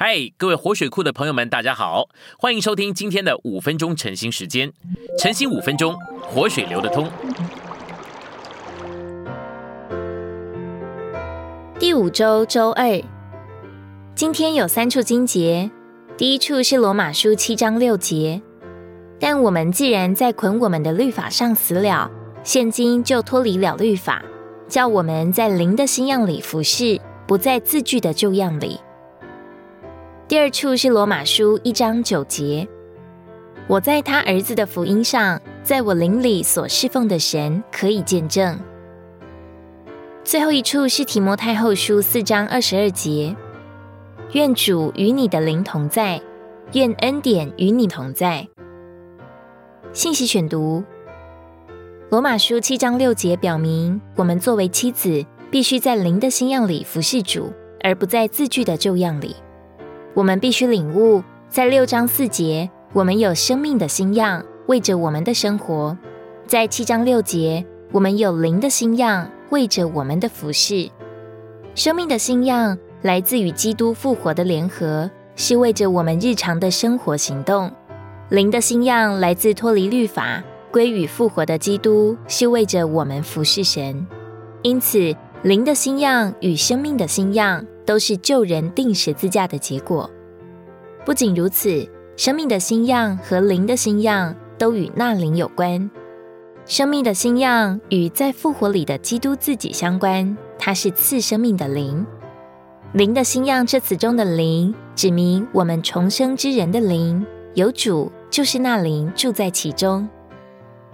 嗨，各位活水库的朋友们，大家好，欢迎收听今天的五分钟晨兴时间。晨兴五分钟，活水流得通。第五周周二，今天有三处经节。第一处是罗马书七章六节，但我们既然在捆我们的律法上死了，现今就脱离了律法，叫我们在灵的新样里服侍，不在字句的旧样里。第二处是罗马书一章九节，我在他儿子的福音上，在我灵里所侍奉的神可以见证。最后一处是提摩太后书四章二十二节，愿主与你的灵同在，愿恩典与你同在。信息选读：罗马书七章六节表明，我们作为妻子，必须在灵的新样里服侍主，而不在字句的旧样里。我们必须领悟，在六章四节，我们有生命的新样，为着我们的生活；在七章六节，我们有灵的新样，为着我们的服饰。生命的新样来自与基督复活的联合，是为着我们日常的生活行动；灵的新样来自脱离律法，归于复活的基督，是为着我们服侍神。因此，灵的新样与生命的新样。都是救人定十字架的结果。不仅如此，生命的新样和灵的新样都与那灵有关。生命的新样与在复活里的基督自己相关，它是赐生命的灵。灵的新样这词中的灵，指明我们重生之人的灵，有主就是那灵住在其中。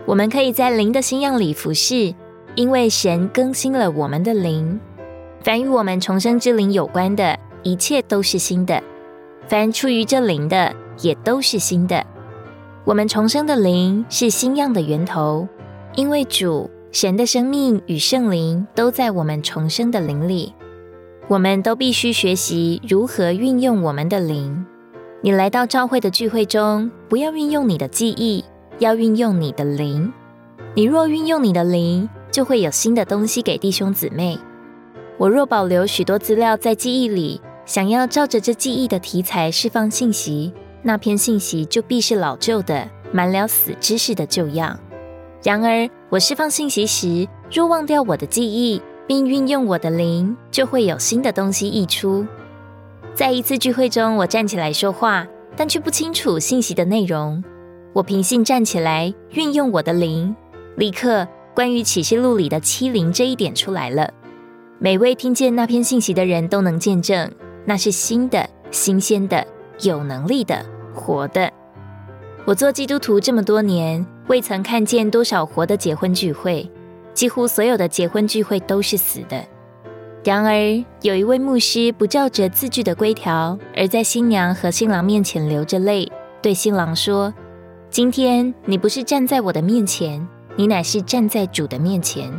我们可以在灵的新样里服侍，因为神更新了我们的灵。凡与我们重生之灵有关的一切都是新的，凡出于这灵的也都是新的。我们重生的灵是新样的源头，因为主神的生命与圣灵都在我们重生的灵里。我们都必须学习如何运用我们的灵。你来到教会的聚会中，不要运用你的记忆，要运用你的灵。你若运用你的灵，就会有新的东西给弟兄姊妹。我若保留许多资料在记忆里，想要照着这记忆的题材释放信息，那篇信息就必是老旧的，满了死知识的旧样。然而，我释放信息时，若忘掉我的记忆，并运用我的灵，就会有新的东西溢出。在一次聚会中，我站起来说话，但却不清楚信息的内容。我凭信站起来，运用我的灵，立刻关于启示录里的欺凌这一点出来了。每位听见那篇信息的人都能见证，那是新的、新鲜的、有能力的、活的。我做基督徒这么多年，未曾看见多少活的结婚聚会，几乎所有的结婚聚会都是死的。然而，有一位牧师不照着字句的规条，而在新娘和新郎面前流着泪，对新郎说：“今天你不是站在我的面前，你乃是站在主的面前。”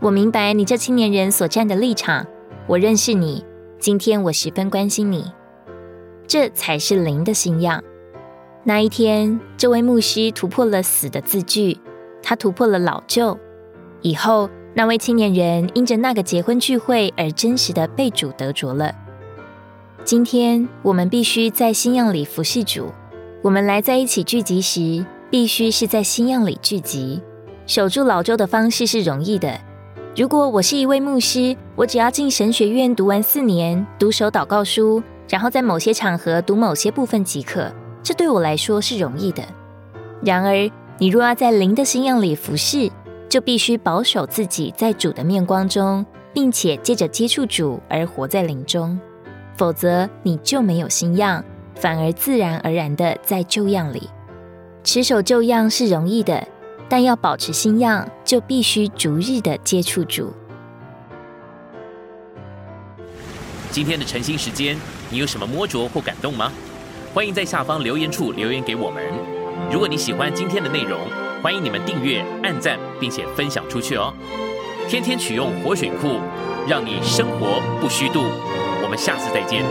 我明白你这青年人所站的立场，我认识你。今天我十分关心你，这才是灵的信仰。那一天，这位牧师突破了死的字句，他突破了老旧。以后，那位青年人因着那个结婚聚会而真实的被主得着了。今天，我们必须在新样里服侍主。我们来在一起聚集时，必须是在新样里聚集。守住老旧的方式是容易的。如果我是一位牧师，我只要进神学院读完四年，读首祷告书，然后在某些场合读某些部分即可，这对我来说是容易的。然而，你若要在灵的新样里服侍，就必须保守自己在主的面光中，并且借着接触主而活在灵中，否则你就没有新样，反而自然而然的在旧样里。持守旧样是容易的。但要保持新样，就必须逐日的接触主。今天的晨兴时间，你有什么摸着或感动吗？欢迎在下方留言处留言给我们。如果你喜欢今天的内容，欢迎你们订阅、按赞，并且分享出去哦。天天取用活水库，让你生活不虚度。我们下次再见。